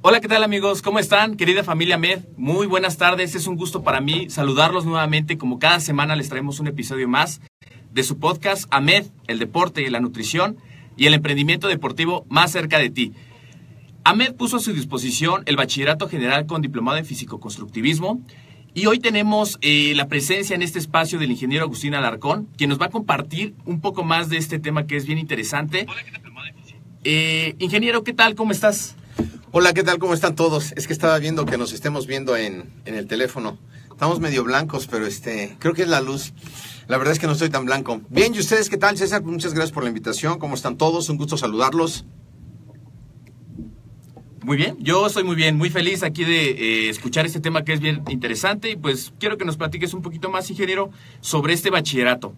Hola, ¿qué tal amigos? ¿Cómo están? Querida familia Med, muy buenas tardes. Es un gusto para mí saludarlos nuevamente. Como cada semana les traemos un episodio más de su podcast AMED, el deporte y la nutrición y el emprendimiento deportivo más cerca de ti. AMED puso a su disposición el bachillerato general con diplomado en físico-constructivismo y hoy tenemos eh, la presencia en este espacio del ingeniero Agustín Alarcón, quien nos va a compartir un poco más de este tema que es bien interesante. Hola, ¿qué tal? Eh, ingeniero, ¿qué tal? ¿Cómo estás? Hola, ¿qué tal? ¿Cómo están todos? Es que estaba viendo que nos estemos viendo en, el teléfono. Estamos medio blancos, pero este, creo que es la luz. La verdad es que no estoy tan blanco. Bien, ¿y ustedes qué tal, César? Muchas gracias por la invitación. ¿Cómo están todos? Un gusto saludarlos. Muy bien, yo estoy muy bien, muy feliz aquí de eh, escuchar este tema que es bien interesante y pues quiero que nos platiques un poquito más, ingeniero, sobre este bachillerato.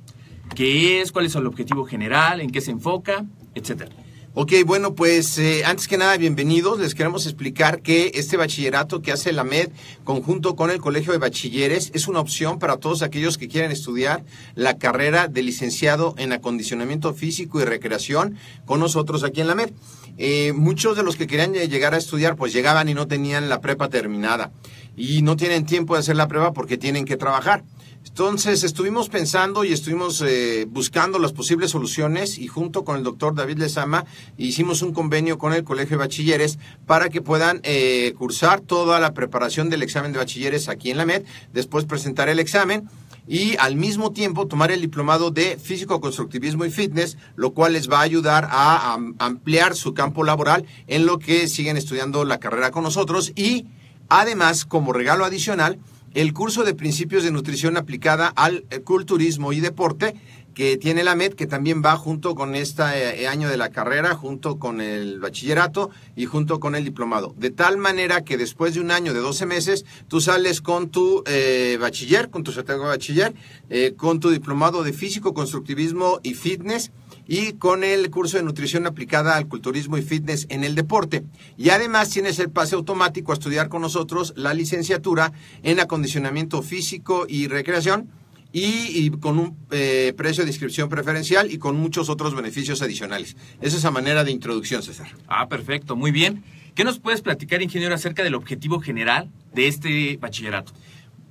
¿Qué es? ¿Cuál es el objetivo general? ¿En qué se enfoca? Etcétera. Ok, bueno, pues eh, antes que nada, bienvenidos. Les queremos explicar que este bachillerato que hace la MED conjunto con el Colegio de Bachilleres es una opción para todos aquellos que quieren estudiar la carrera de licenciado en acondicionamiento físico y recreación con nosotros aquí en la MED. Eh, muchos de los que querían llegar a estudiar pues llegaban y no tenían la prepa terminada y no tienen tiempo de hacer la prueba porque tienen que trabajar. Entonces estuvimos pensando y estuvimos eh, buscando las posibles soluciones y junto con el doctor David Lezama hicimos un convenio con el Colegio de Bachilleres para que puedan eh, cursar toda la preparación del examen de bachilleres aquí en la MED, después presentar el examen y al mismo tiempo tomar el diplomado de físico constructivismo y fitness, lo cual les va a ayudar a ampliar su campo laboral en lo que siguen estudiando la carrera con nosotros y además como regalo adicional el curso de principios de nutrición aplicada al eh, culturismo y deporte que tiene la MED, que también va junto con este año de la carrera, junto con el bachillerato y junto con el diplomado. De tal manera que después de un año de 12 meses, tú sales con tu eh, bachiller, con tu certificado de bachiller, con tu diplomado de físico, constructivismo y fitness y con el curso de nutrición aplicada al culturismo y fitness en el deporte. Y además tienes el pase automático a estudiar con nosotros la licenciatura en acondicionamiento físico y recreación. Y, con un eh, precio de inscripción preferencial y con muchos otros beneficios adicionales. Esa es la manera de introducción, César. Ah, perfecto, muy bien. ¿Qué nos puedes platicar, ingeniero, acerca del objetivo general de este bachillerato?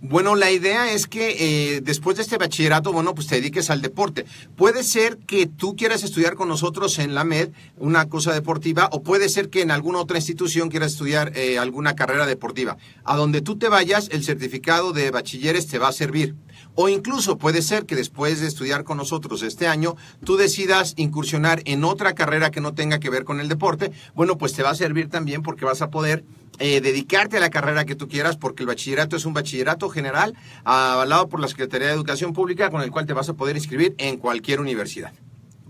Bueno, la idea es que eh, después de este bachillerato, bueno, pues te dediques al deporte. Puede ser que tú quieras estudiar con nosotros en la MED una cosa deportiva o puede ser que en alguna otra institución quieras estudiar eh, alguna carrera deportiva. A donde tú te vayas, el certificado de bachilleres te va a servir. O incluso puede ser que después de estudiar con nosotros este año, tú decidas incursionar en otra carrera que no tenga que ver con el deporte. Bueno, pues te va a servir también porque vas a poder eh, dedicarte a la carrera que tú quieras, porque el bachillerato es un bachillerato general avalado por la Secretaría de Educación Pública, con el cual te vas a poder inscribir en cualquier universidad.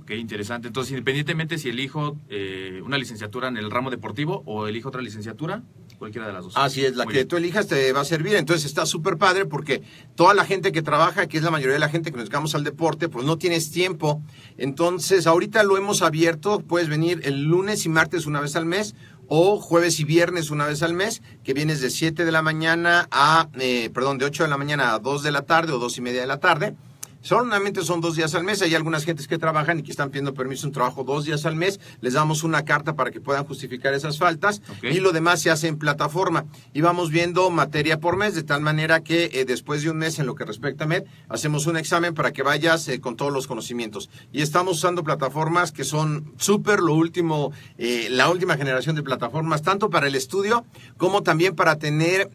Ok, interesante. Entonces, independientemente si elijo eh, una licenciatura en el ramo deportivo o elijo otra licenciatura, cualquiera de las dos. Así es, la que tú elijas te va a servir. Entonces está súper padre porque toda la gente que trabaja, que es la mayoría de la gente que nos dedicamos al deporte, pues no tienes tiempo. Entonces ahorita lo hemos abierto, puedes venir el lunes y martes una vez al mes o jueves y viernes una vez al mes, que vienes de 7 de la mañana a, eh, perdón, de 8 de la mañana a 2 de la tarde o 2 y media de la tarde. Solamente son dos días al mes. Hay algunas gentes que trabajan y que están pidiendo permiso un trabajo dos días al mes. Les damos una carta para que puedan justificar esas faltas. Y lo demás se hace en plataforma. Y vamos viendo materia por mes, de tal manera que eh, después de un mes, en lo que respecta a MED, hacemos un examen para que vayas eh, con todos los conocimientos. Y estamos usando plataformas que son súper lo último, eh, la última generación de plataformas, tanto para el estudio como también para tener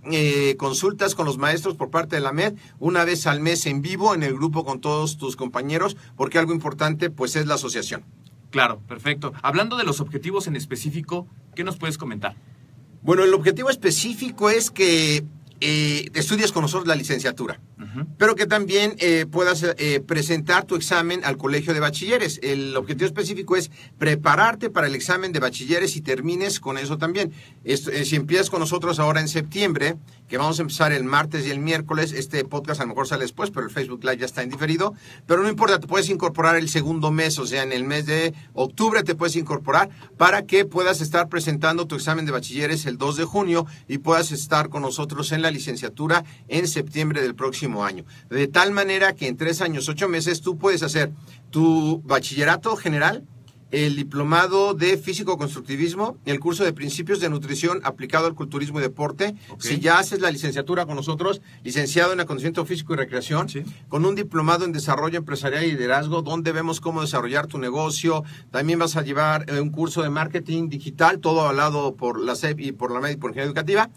consultas con los maestros por parte de la MED una vez al mes en vivo en el grupo con todos tus compañeros, porque algo importante pues es la asociación. Claro, perfecto. Hablando de los objetivos en específico, ¿qué nos puedes comentar? Bueno, el objetivo específico es que eh, estudies con nosotros la licenciatura, pero que también eh, puedas eh, presentar tu examen al colegio de bachilleres. El objetivo específico es prepararte para el examen de bachilleres y termines con eso también. si empiezas con nosotros ahora en septiembre, que vamos a empezar el martes y el miércoles. Este podcast a lo mejor sale después, pero el Facebook Live ya está en diferido. Pero no importa, te puedes incorporar el segundo mes, o sea, en el mes de octubre te puedes incorporar para que puedas estar presentando tu examen de bachilleres el 2 de junio y puedas estar con nosotros en la licenciatura en septiembre del próximo año. De tal manera que en tres años, ocho meses, tú puedes hacer tu bachillerato general, el diplomado de físico-constructivismo, el curso de principios de nutrición aplicado al culturismo y deporte. Si ya haces la licenciatura con nosotros, licenciado en acondicionamiento físico y recreación, con un diplomado en desarrollo empresarial y liderazgo, donde vemos cómo desarrollar tu negocio. También vas a llevar eh, un curso de marketing digital, todo avalado por la SEP y por la MED y por Ingeniería Educativa.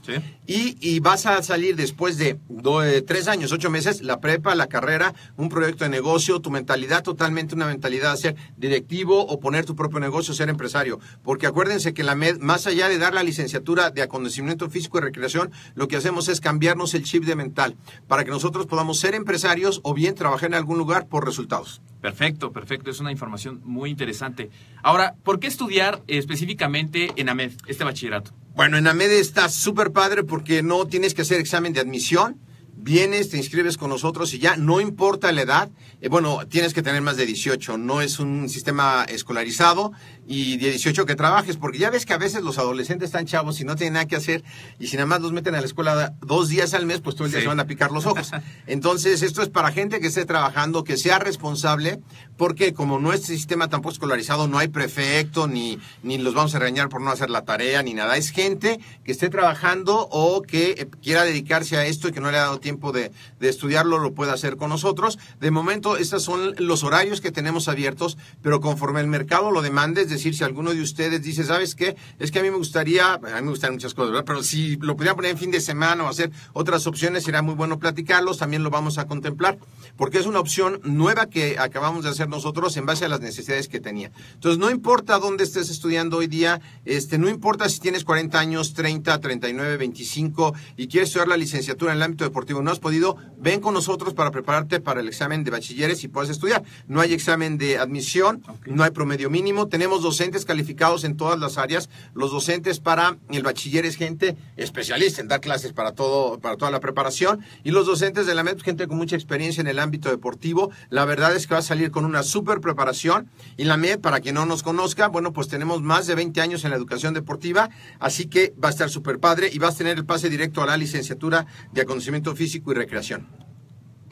Y, vas a salir después de eh, tres años, ocho meses, la prepa, la carrera, un proyecto de negocio, tu mentalidad totalmente una mentalidad de ser directivo o poner tu propio negocio, ser empresario. Porque acuérdense que la MED, más allá de dar la licenciatura de acondicionamiento físico y recreación, lo que hacemos es cambiarnos el chip de mental para que nosotros podamos ser empresarios o bien trabajar en algún lugar por resultados. Perfecto, perfecto. Es una información muy interesante. Ahora, ¿por qué estudiar específicamente en AMED, este bachillerato? Bueno, en AMED está súper padre porque no tienes que hacer examen de admisión vienes, te inscribes con nosotros y ya, no importa la edad, eh, bueno, tienes que tener más de 18, no es un sistema escolarizado y de 18 que trabajes, porque ya ves que a veces los adolescentes están chavos y no tienen nada que hacer y si nada más los meten a la escuela dos días al mes, pues todo el día se van a picar los ojos. Entonces, esto es para gente que esté trabajando, que sea responsable, porque como nuestro sistema tampoco escolarizado, no hay prefecto, ni, ni los vamos a regañar por no hacer la tarea, ni nada. Es gente que esté trabajando o que eh, quiera dedicarse a esto y que no le ha dado tiempo tiempo de, estudiarlo lo puede hacer con nosotros. De momento, estos son los horarios que tenemos abiertos, pero conforme el mercado lo demande, es decir, si alguno de ustedes dice, ¿sabes qué? Es que a mí me gustaría, a mí me gustan muchas cosas, ¿verdad? Pero si lo pudieran poner en fin de semana o hacer otras opciones, será muy bueno platicarlos, también lo vamos a contemplar, porque es una opción nueva que acabamos de hacer nosotros en base a las necesidades que tenía. Entonces, no importa dónde estés estudiando hoy día, este, no importa si tienes 40 años, 30, 39, 25 y quieres estudiar la licenciatura en el ámbito deportivo, no has podido, ven con nosotros para prepararte para el examen de bachilleres y puedes estudiar. No hay examen de admisión, no hay promedio mínimo, tenemos docentes calificados en todas las áreas. Los docentes para el bachiller es gente especialista en dar clases para todo, para toda la preparación. Y los docentes de la MED, gente con mucha experiencia en el ámbito deportivo. La verdad es que va a salir con una súper preparación. Y la MED, para quien no nos conozca, bueno, pues tenemos más de 20 años en la educación deportiva, así que va a estar súper padre y vas a tener el pase directo a la licenciatura de aconocimiento físico físico y recreación.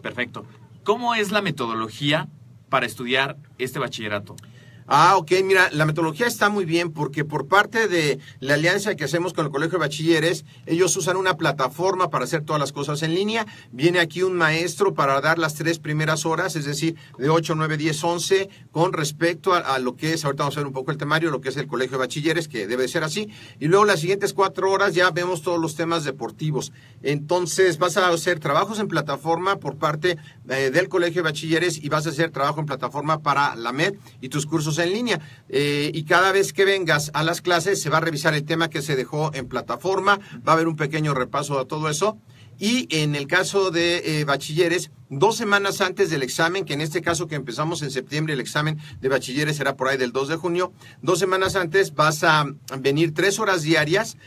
Perfecto. ¿Cómo es la metodología para estudiar este bachillerato? Ah, ok, mira, la metodología está muy bien porque por parte de la alianza que hacemos con el Colegio de Bachilleres, ellos usan una plataforma para hacer todas las cosas en línea. Viene aquí un maestro para dar las tres primeras horas, es decir, de 8, 9, 10, 11, con respecto a, lo que es, ahorita vamos a ver un poco el temario, lo que es el Colegio de Bachilleres, que debe ser así. Y luego las siguientes cuatro horas ya vemos todos los temas deportivos. Entonces vas a hacer trabajos en plataforma por parte eh, del Colegio de Bachilleres y vas a hacer trabajo en plataforma para la MED y tus cursos en línea. Eh, y cada vez que vengas a las clases se va a revisar el tema que se dejó en plataforma, va a haber un pequeño repaso de todo eso. Y en el caso de eh, bachilleres, dos semanas antes del examen, que en este caso que empezamos en septiembre, el examen de bachilleres será por ahí del 2 de junio, dos semanas antes vas a venir tres horas diarias,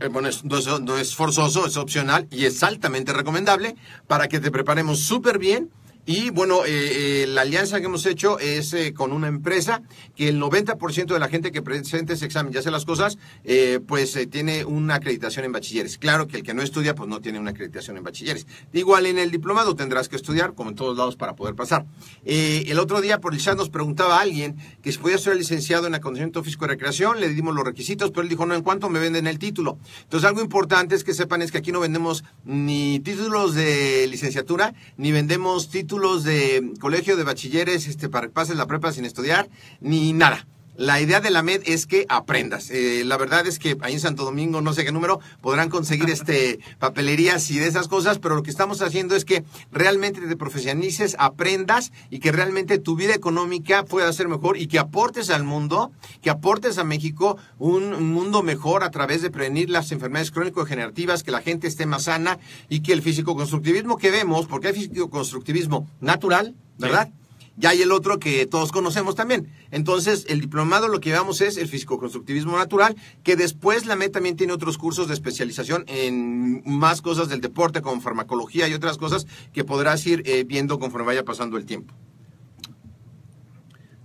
eh, bueno, no, no es forzoso, es opcional y es altamente recomendable para que te preparemos súper bien Y bueno, eh, eh, la alianza que hemos hecho es eh, con una empresa que el 90% de la gente que presente ese examen y hace las cosas, eh, pues tiene una acreditación en bachilleres. Claro que el que no estudia, pues no tiene una acreditación en bachilleres. Igual en el diplomado tendrás que estudiar, como en todos lados, para poder pasar. El otro día por el chat nos preguntaba alguien que si podía ser licenciado en acondicionamiento físico y recreación, le dimos los requisitos, pero él dijo, no, ¿en cuánto me venden el título? Entonces algo importante es que sepan es que aquí no vendemos ni títulos de licenciatura, ni vendemos títulos de colegio de bachilleres este, para que pases la prepa sin estudiar, ni nada. La idea de la MED es que aprendas. Eh, la verdad es que ahí en Santo Domingo, no sé qué número, podrán conseguir este papelerías y de esas cosas, pero lo que estamos haciendo es que realmente te profesionalices, aprendas y que realmente tu vida económica pueda ser mejor y que aportes al mundo, que aportes a México un mundo mejor a través de prevenir las enfermedades crónico-degenerativas, que la gente esté más sana y que el físico-constructivismo que vemos, porque hay físico-constructivismo natural, ¿verdad? Ya hay el otro que todos conocemos también. Entonces, el diplomado lo que llevamos es el físico-constructivismo natural, que después la MED también tiene otros cursos de especialización en más cosas del deporte, como farmacología y otras cosas que podrás ir eh, viendo conforme vaya pasando el tiempo.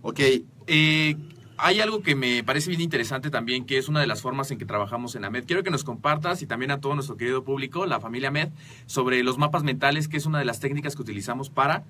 Ok. Eh, hay algo que me parece bien interesante también, que es una de las formas en que trabajamos en AMED. Quiero que nos compartas y también a todo nuestro querido público, la familia AMED, sobre los mapas mentales, que es una de las técnicas que utilizamos para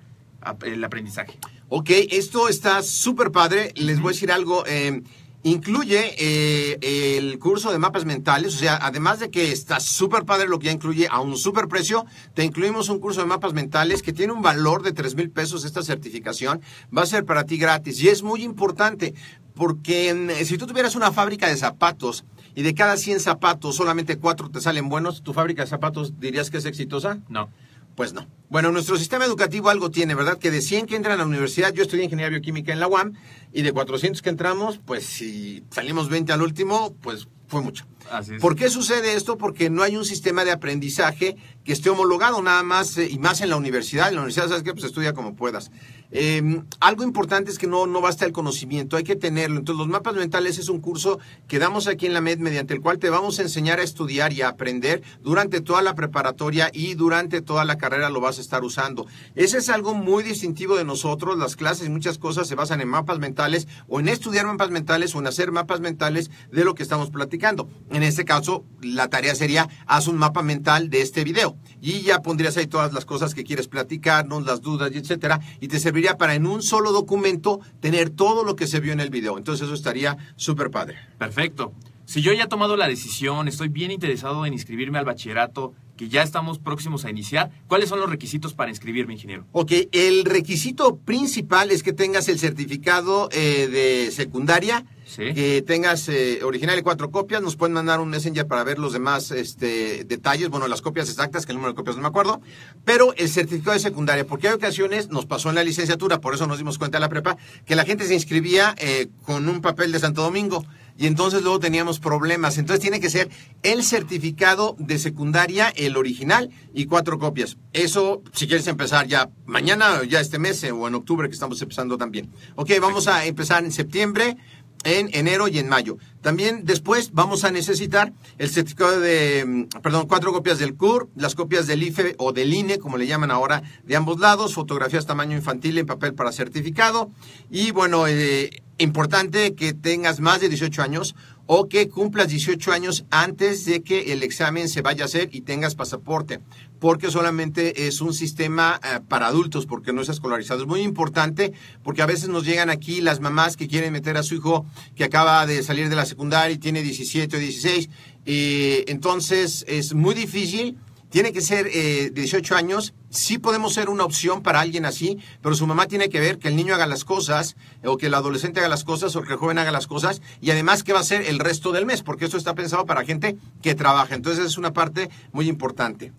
el aprendizaje. Ok, esto está súper padre. Les voy a decir algo. Eh, incluye eh, el curso de mapas mentales, o sea, además de que está súper padre lo que ya incluye a un súper precio, te incluimos un curso de mapas mentales que tiene un valor de 3 mil pesos esta certificación, va a ser para ti gratis y es muy importante porque mm, si tú tuvieras una fábrica de zapatos y de cada 100 zapatos solamente 4 te salen buenos, ¿tu fábrica de zapatos dirías que es exitosa? No. Pues no. Bueno, nuestro sistema educativo algo tiene, ¿verdad? Que de 100 que entran a la universidad, yo estudié ingeniería bioquímica en la UAM, y de 400 que entramos, pues si salimos 20 al último, pues fue mucho. Así es. ¿Por qué sucede esto? Porque no hay un sistema de aprendizaje que esté homologado nada más, eh, y más en la universidad. En la universidad, ¿sabes qué? Pues estudia como puedas. Eh, algo importante es que no, no basta el conocimiento, hay que tenerlo. Entonces, los mapas mentales es un curso que damos aquí en la MED mediante el cual te vamos a enseñar a estudiar y a aprender durante toda la preparatoria y durante toda la carrera lo vas a estar usando. Ese es algo muy distintivo de nosotros. Las clases, muchas cosas se basan en mapas mentales o en estudiar mapas mentales o en hacer mapas mentales de lo que estamos platicando. En este caso, la tarea sería haz un mapa mental de este video y ya pondrías ahí todas las cosas que quieres platicarnos, las dudas etcétera, y te serviría para en un solo documento tener todo lo que se vio en el video. Entonces eso estaría súper padre. Perfecto. Si yo ya he tomado la decisión, estoy bien interesado en inscribirme al bachillerato, que ya estamos próximos a iniciar, ¿cuáles son los requisitos para inscribirme, ingeniero? Ok, el requisito principal es que tengas el certificado eh, de secundaria, Sí. que tengas eh, original y cuatro copias, nos pueden mandar un messenger para ver los demás este, detalles, bueno, las copias exactas, que el número de copias no me acuerdo, pero el certificado de secundaria, porque hay ocasiones, nos pasó en la licenciatura, por eso nos dimos cuenta en la prepa, que la gente se inscribía eh, con un papel de Santo Domingo y entonces luego teníamos problemas. Entonces tiene que ser el certificado de secundaria, el original y cuatro copias. Eso, si quieres empezar ya mañana, ya este mes eh, o en octubre que estamos empezando también. Ok, vamos a empezar en septiembre en enero y en mayo. También después vamos a necesitar el certificado de, mm, perdón, cuatro copias del CUR, las copias del IFE o del INE, como le llaman ahora, de ambos lados, fotografías tamaño infantil en papel para certificado. Y bueno, eh, importante que tengas más de 18 años o que cumplas 18 años antes de que el examen se vaya a hacer y tengas pasaporte, porque solamente es un sistema eh, para adultos, porque no es escolarizado. Es muy importante porque a veces nos llegan aquí las mamás que quieren meter a su hijo que acaba de salir de la secundaria y tiene 17 o 16, y entonces es muy difícil. Tiene que ser eh, 18 años. Sí podemos ser una opción para alguien así, pero su mamá tiene que ver que el niño haga las cosas, o que el adolescente haga las cosas, o que el joven haga las cosas, y además que va a ser el resto del mes, porque esto está pensado para gente que trabaja. Entonces es una parte muy importante.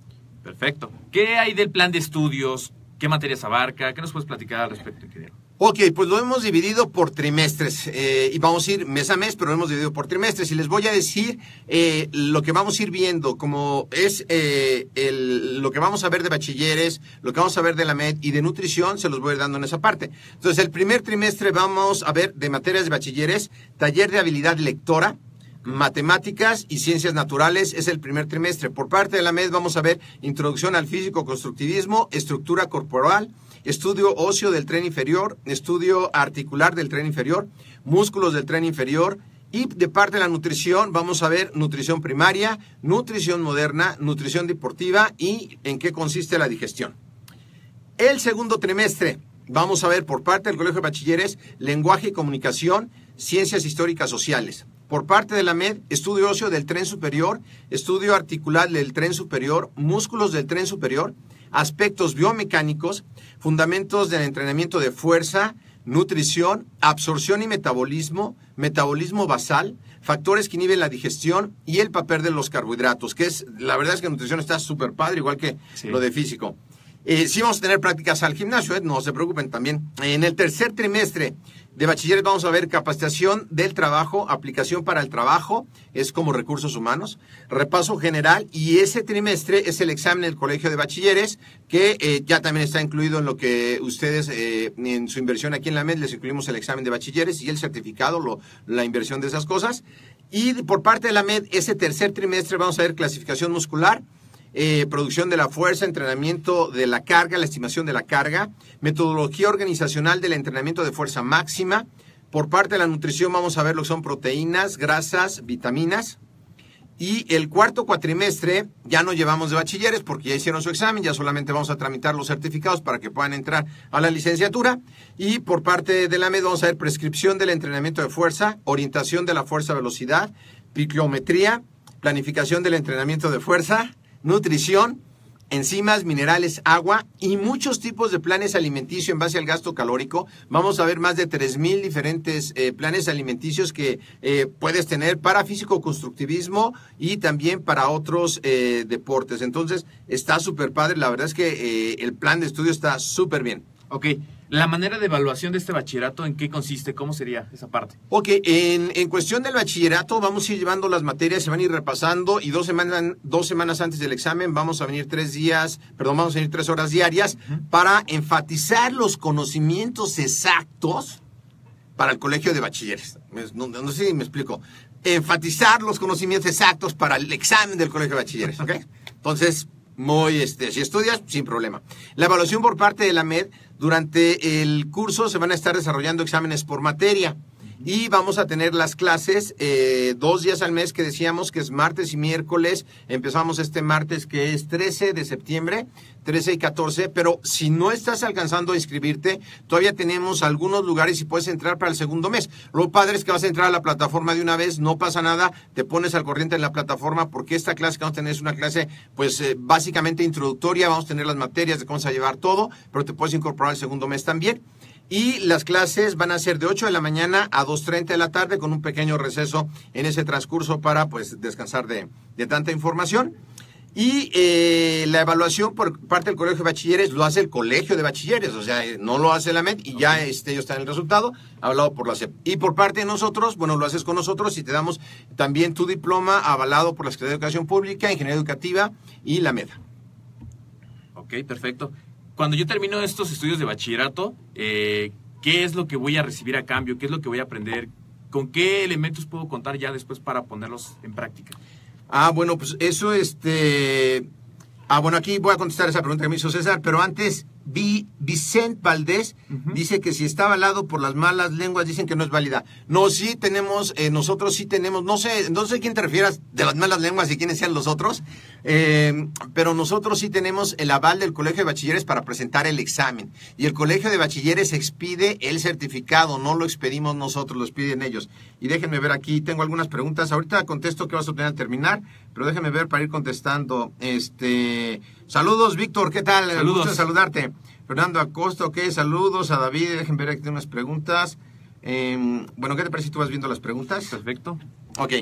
Perfecto. ¿Qué hay del plan de estudios? ¿Qué materias abarca? ¿Qué nos puedes platicar al respecto, ingeniero? Ok, pues lo hemos dividido por trimestres eh, y vamos a ir mes a mes, pero lo hemos dividido por trimestres y les voy a decir eh, lo que vamos a ir viendo, como es eh, el- lo que vamos a ver de bachilleres, lo que vamos a ver de la MED y de nutrición, se los voy a ir dando en esa parte. Entonces, el primer trimestre vamos a ver de materias de bachilleres, taller de habilidad lectora, matemáticas y ciencias naturales es el primer trimestre. Por parte de la MED vamos a ver introducción al físico constructivismo, estructura corporal, estudio óseo del tren inferior, estudio articular del tren inferior, músculos del tren inferior, y de parte de la nutrición vamos a ver nutrición primaria, nutrición moderna, nutrición deportiva y en qué consiste la digestión. El segundo trimestre vamos a ver por parte del Colegio de Bachilleres lenguaje y comunicación, ciencias históricas sociales. Por parte de la MED, estudio óseo del tren superior, estudio articular del tren superior, músculos del tren superior, aspectos biomecánicos, fundamentos del entrenamiento de fuerza, nutrición, absorción y metabolismo, metabolismo basal, factores que inhiben la digestión y el papel de los carbohidratos, que es, la verdad es que nutrición está súper padre, igual que Sí. lo de físico. Eh, sí vamos a tener prácticas al gimnasio, ¿eh? no se preocupen también. En el tercer trimestre de bachilleres vamos a ver capacitación del trabajo, aplicación para el trabajo, es como recursos humanos, repaso general y ese trimestre es el examen del colegio de bachilleres que eh, ya también está incluido en lo que ustedes eh, en su inversión aquí en la MED les incluimos el examen de bachilleres y el certificado, lo- la inversión de esas cosas. Y por parte de la MED, ese tercer trimestre vamos a ver clasificación muscular, eh, producción de la fuerza, entrenamiento de la carga, la estimación de la carga, metodología organizacional del entrenamiento de fuerza máxima. Por parte de la nutrición vamos a ver lo que son proteínas, grasas, vitaminas. Y el cuarto cuatrimestre ya no llevamos de bachilleres porque ya hicieron su examen, ya solamente vamos a tramitar los certificados para que puedan entrar a la licenciatura. Y por parte de la MED vamos a ver prescripción del entrenamiento de fuerza, orientación de la fuerza-velocidad, picometría, planificación del entrenamiento de fuerza, nutrición, enzimas, minerales, agua y muchos tipos de planes alimenticios en base al gasto calórico. Vamos a ver más de 3.000 diferentes eh, planes alimenticios que eh, puedes tener para físico-constructivismo y también para otros eh, deportes. Entonces, está súper padre. La verdad es que eh, el plan de estudio está súper bien. Ok, la manera de evaluación de este bachillerato, ¿en qué consiste? ¿Cómo sería esa parte? Ok, en, en cuestión del bachillerato vamos a ir llevando las materias, se van a ir repasando y dos semanas, dos semanas antes del examen vamos a venir tres días, perdón, vamos a venir tres horas diarias para enfatizar los conocimientos exactos para el colegio de bachilleres. No, no sé si me explico. Enfatizar los conocimientos exactos para el examen del colegio de bachilleres, ¿ok? Entonces, muy, este, si estudias, sin problema. La evaluación por parte de la MED, durante el curso se van a estar desarrollando exámenes por materia. Y vamos a tener las clases eh, dos días al mes que decíamos que es martes y miércoles. Empezamos este martes que es 13 de septiembre, 13 y 14. Pero si no estás alcanzando a inscribirte, todavía tenemos algunos lugares y puedes entrar para el segundo mes. Lo padre es que vas a entrar a la plataforma de una vez, no pasa nada, te pones al corriente en la plataforma porque esta clase que vamos a tener es una clase pues eh, básicamente introductoria, vamos a tener las materias de cómo se va a llevar todo, pero te puedes incorporar el segundo mes también. Y las clases van a ser de 8 de la mañana a 2.30 de la tarde con un pequeño receso en ese transcurso para pues descansar de, de tanta información. Y eh, la evaluación por parte del Colegio de Bachilleres lo hace el Colegio de Bachilleres, o sea, eh, no lo hace la MED y ya este, ellos están en el resultado, avalado por la SEP. Y por parte de nosotros, bueno, lo haces con nosotros y te damos también tu diploma avalado por la Secretaría de Educación Pública, Ingeniería Educativa y la MED. Ok, perfecto. Cuando yo termino estos estudios de bachillerato, eh, ¿qué es lo que voy a recibir a cambio? ¿Qué es lo que voy a aprender? ¿Con qué elementos puedo contar ya después para ponerlos en práctica? Ah, bueno, pues eso, este... Ah, bueno, aquí voy a contestar esa pregunta que me hizo César, pero antes, vi, Vicente Valdés dice que si está avalado por las malas lenguas, dicen que no es válida. No, sí tenemos, eh, nosotros sí tenemos, no sé, no sé quién te refieras de las malas lenguas y quiénes sean los otros, eh, pero nosotros sí tenemos el aval del Colegio de Bachilleres para presentar el examen. Y el Colegio de Bachilleres expide el certificado, no lo expedimos nosotros, lo expiden ellos. Y déjenme ver aquí, tengo algunas preguntas. Ahorita contesto qué vas a obtener al terminar, pero déjenme ver para ir contestando. Este, saludos, Víctor, ¿qué tal? Saludos. Gusto saludarte. Fernando Acosta, ok, saludos a David, déjenme ver aquí unas preguntas. Eh, bueno, ¿qué te parece si tú vas viendo las preguntas? Perfecto. Ok.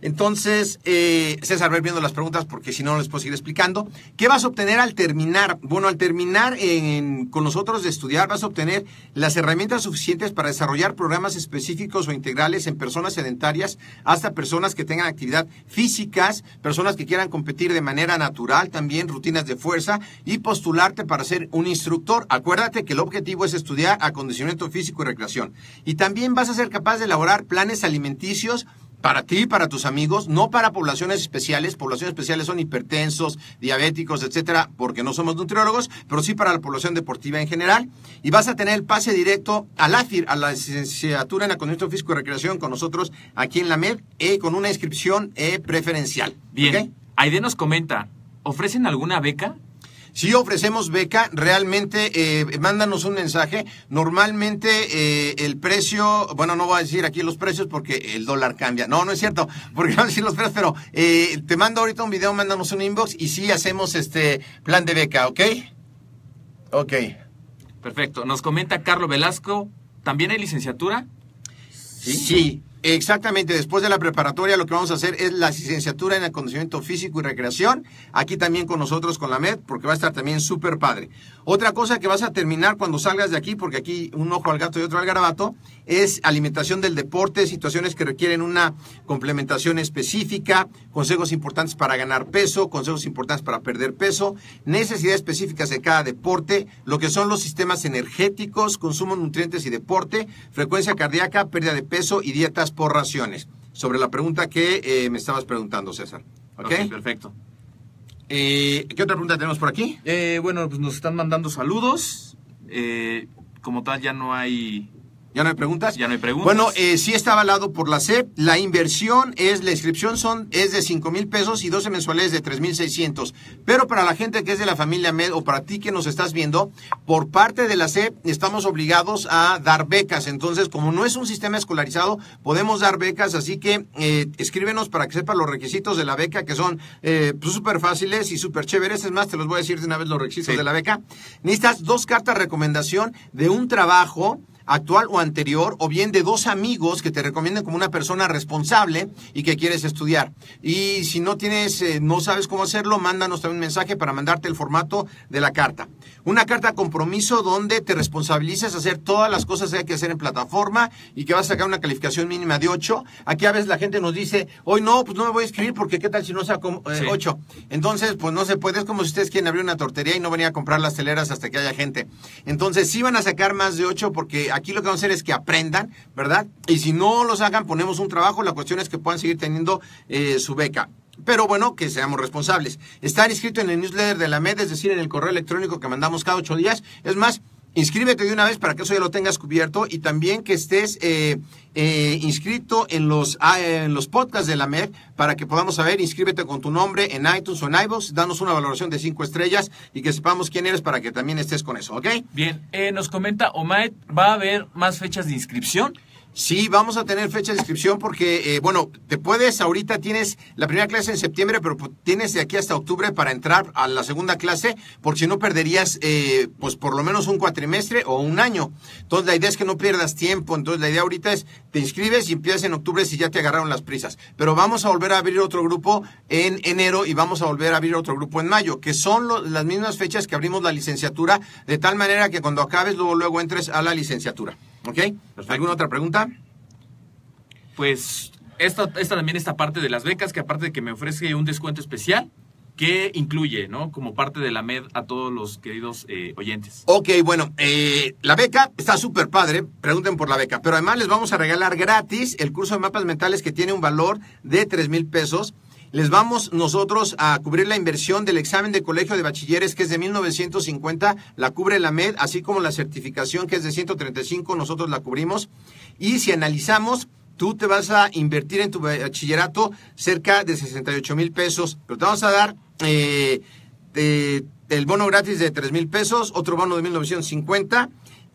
Entonces, eh, César, ver viendo las preguntas porque si no, no les puedo seguir explicando. ¿Qué vas a obtener al terminar? Bueno, al terminar en- con nosotros de estudiar, vas a obtener las herramientas suficientes para desarrollar programas específicos o integrales en personas sedentarias hasta personas que tengan actividad físicas, personas que quieran competir de manera natural, también rutinas de fuerza y postularte para ser un instructor. Acuérdate que el objetivo es estudiar acondicionamiento físico y recreación. Y también vas a ser capaz de elaborar planes alimenticios para ti, para tus amigos, no para poblaciones especiales. Poblaciones especiales son hipertensos, diabéticos, etcétera, porque no somos nutriólogos, pero sí para la población deportiva en general. Y vas a tener el pase directo a la a la licenciatura en acondicionamiento físico y recreación con nosotros aquí en la MED, eh, con una inscripción eh, preferencial. Bien. ¿Okay? Aide nos comenta, ¿ofrecen alguna beca? Si ofrecemos beca, realmente eh, mándanos un mensaje. Normalmente eh, el precio, bueno, no voy a decir aquí los precios porque el dólar cambia. No, no es cierto, porque no voy a decir los precios, pero eh, te mando ahorita un video, mándanos un inbox y sí hacemos este plan de beca, ¿ok? Ok. Perfecto. Nos comenta Carlos Velasco, ¿también hay licenciatura? Sí. Sí. Exactamente, después de la preparatoria lo que vamos a hacer es la licenciatura en acondicionamiento físico y recreación, aquí también con nosotros con la MED, porque va a estar también súper padre. Otra cosa que vas a terminar cuando salgas de aquí, porque aquí un ojo al gato y otro al garabato, es alimentación del deporte, situaciones que requieren una complementación específica, consejos importantes para ganar peso, consejos importantes para perder peso, necesidades específicas de cada deporte, lo que son los sistemas energéticos, consumo de nutrientes y deporte, frecuencia cardíaca, pérdida de peso y dietas por raciones. Sobre la pregunta que eh, me estabas preguntando, César. ¿Ok? okay perfecto. Eh, ¿Qué otra pregunta tenemos por aquí? Eh, bueno, pues nos están mandando saludos. Como tal, ya no hay ¿Ya no hay preguntas? Ya no hay preguntas. Bueno, eh, sí está avalado por la SEP. La inversión es, la inscripción son, es de 5 mil pesos y 12 mensuales de 3 mil 600. Pero para la gente que es de la familia MED o para ti que nos estás viendo, por parte de la SEP estamos obligados a dar becas. Entonces, como no es un sistema escolarizado, podemos dar becas. Así que eh, escríbenos para que sepa los requisitos de la beca, que son eh, súper pues, fáciles y súper chéveres. Es más, te los voy a decir de una vez los requisitos Sí. de la beca. Necesitas dos cartas de recomendación de un trabajo actual o anterior, o bien de dos amigos que te recomienden como una persona responsable y que quieres estudiar. Y si no tienes, eh, no sabes cómo hacerlo, mándanos también un mensaje para mandarte el formato de la carta. Una carta compromiso donde te responsabilizas a hacer todas las cosas que hay que hacer en plataforma y que vas a sacar una calificación mínima de 8. Aquí a veces la gente nos dice, hoy no, pues no me voy a escribir porque qué tal si no saco eh, Sí. 8. Entonces, pues no se puede. Es como si ustedes quieren abrir una tortería y no venir a comprar las teleras hasta que haya gente. Entonces, sí van a sacar más de 8 porque aquí lo que vamos a hacer es que aprendan, ¿verdad? Y si no los hagan, ponemos un trabajo. La cuestión es que puedan seguir teniendo eh, su beca. Pero bueno, que seamos responsables. Estar inscrito en el newsletter de la MED, es decir, en el correo electrónico que mandamos cada ocho días. Es más, inscríbete de una vez para que eso ya lo tengas cubierto y también que estés eh, eh, inscrito en los, ah, en los podcasts de la MED para que podamos saber, inscríbete con tu nombre en iTunes o en iVoox, danos una valoración de cinco estrellas y que sepamos quién eres para que también estés con eso, ¿ok? Bien, eh, nos comenta Omaed, ¿va a haber más fechas de inscripción? Sí, vamos a tener fecha de inscripción porque, eh, bueno, te puedes, ahorita tienes la primera clase en septiembre, pero pues, tienes de aquí hasta octubre para entrar a la segunda clase, porque si no perderías, eh, pues por lo menos un cuatrimestre o un año. Entonces la idea es que no pierdas tiempo, entonces la idea ahorita es, te inscribes y empiezas en octubre si ya te agarraron las prisas. Pero vamos a volver a abrir otro grupo en enero y vamos a volver a abrir otro grupo en mayo, que son las mismas fechas que abrimos la licenciatura, de tal manera que cuando acabes, luego, luego entres a la licenciatura. ¿Ok? ¿Alguna otra pregunta? Pues esta, esta también esta parte de las becas, que aparte de que me ofrece un descuento especial, que incluye, ¿no? Como parte de la MED a todos los queridos eh, oyentes. Ok, bueno, eh, la beca está súper padre, pregunten por la beca, pero además les vamos a regalar gratis el curso de mapas mentales que tiene un valor de 3 mil pesos. Les vamos nosotros a cubrir la inversión del examen de colegio de bachilleres que es de 1950, la cubre la MED, así como la certificación que es de 135, nosotros la cubrimos. Y si analizamos, tú te vas a invertir en tu bachillerato cerca de 68 mil pesos, pero te vamos a dar eh, el bono gratis de 3 mil pesos, otro bono de 1950.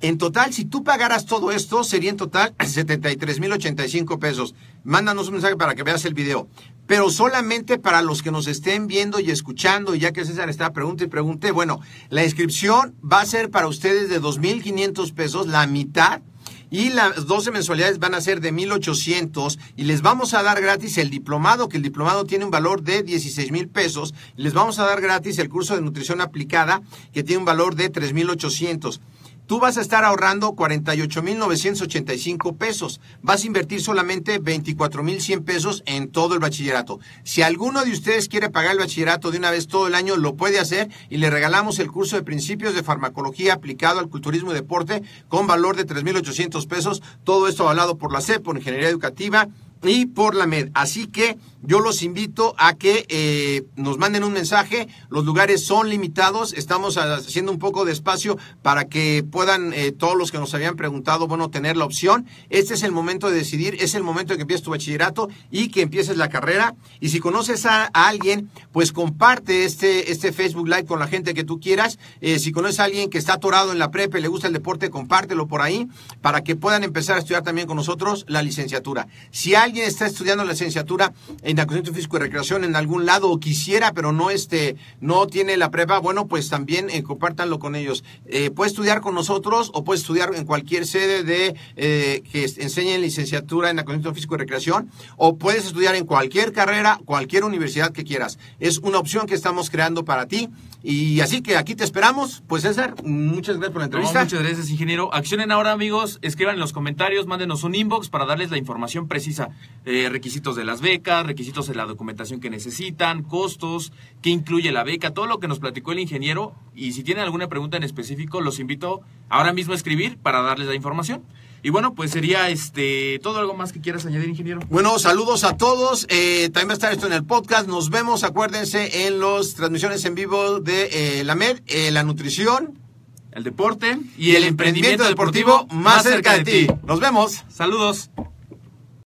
En total, si tú pagaras todo esto, sería en total 73 mil 85 pesos. Mándanos un mensaje para que veas el video. Pero solamente para los que nos estén viendo y escuchando, ya que César está pregunta y pregunte, bueno, la inscripción va a ser para ustedes de 2.500 pesos, la mitad. Y las 12 mensualidades van a ser de 1,800 y les vamos a dar gratis el diplomado, que el diplomado tiene un valor de 16 mil pesos. Les vamos a dar gratis el curso de nutrición aplicada, que tiene un valor de 3,800. Tú vas a estar ahorrando 48,985 pesos. Vas a invertir solamente 24,100 pesos en todo el bachillerato. Si alguno de ustedes quiere pagar el bachillerato de una vez todo el año, lo puede hacer y le regalamos el curso de principios de farmacología aplicado al culturismo y deporte con valor de 3,800 pesos. Todo esto avalado por la CEP, por Ingeniería Educativa y por la MED. Así que yo los invito a que eh, nos manden un mensaje. Los lugares son limitados. Estamos haciendo un poco de espacio para que puedan eh, todos los que nos habían preguntado, bueno, tener la opción. Este es el momento de decidir, es el momento de que empieces tu bachillerato y que empieces la carrera. Y si conoces a, alguien, pues comparte este, este Facebook Live con la gente que tú quieras. Eh, si conoces a alguien que está atorado en la prepa y le gusta el deporte, compártelo por ahí para que puedan empezar a estudiar también con nosotros la licenciatura. Si alguien está estudiando la licenciatura en Acondicionamiento Físico y Recreación en algún lado o quisiera, pero no este, no tiene la prepa, bueno, pues también eh, compártanlo con ellos. Eh, puede estudiar con nosotros o puede estudiar en cualquier sede de eh, que enseñen licenciatura en Acondicionamiento Físico y Recreación o puedes estudiar en cualquier carrera, cualquier universidad que quieras. Es una opción que estamos creando para ti. Y así que aquí te esperamos. Pues César, muchas gracias por la entrevista. muchas gracias, ingeniero. Accionen ahora, amigos. Escriban en los comentarios, mándenos un inbox para darles la información precisa. Eh, requisitos de las becas, requisitos de la documentación que necesitan, costos, qué incluye la beca, todo lo que nos platicó el ingeniero. Y si tienen alguna pregunta en específico, los invito ahora mismo a escribir para darles la información. Y bueno, pues sería este todo algo más que quieras añadir, ingeniero. Bueno, saludos a todos. Eh, también va a estar esto en el podcast. Nos vemos, acuérdense, en las transmisiones en vivo de eh, la MED, eh, la nutrición, el deporte y, el, emprendimiento, deportivo, más cerca de ti. Nos vemos. Saludos.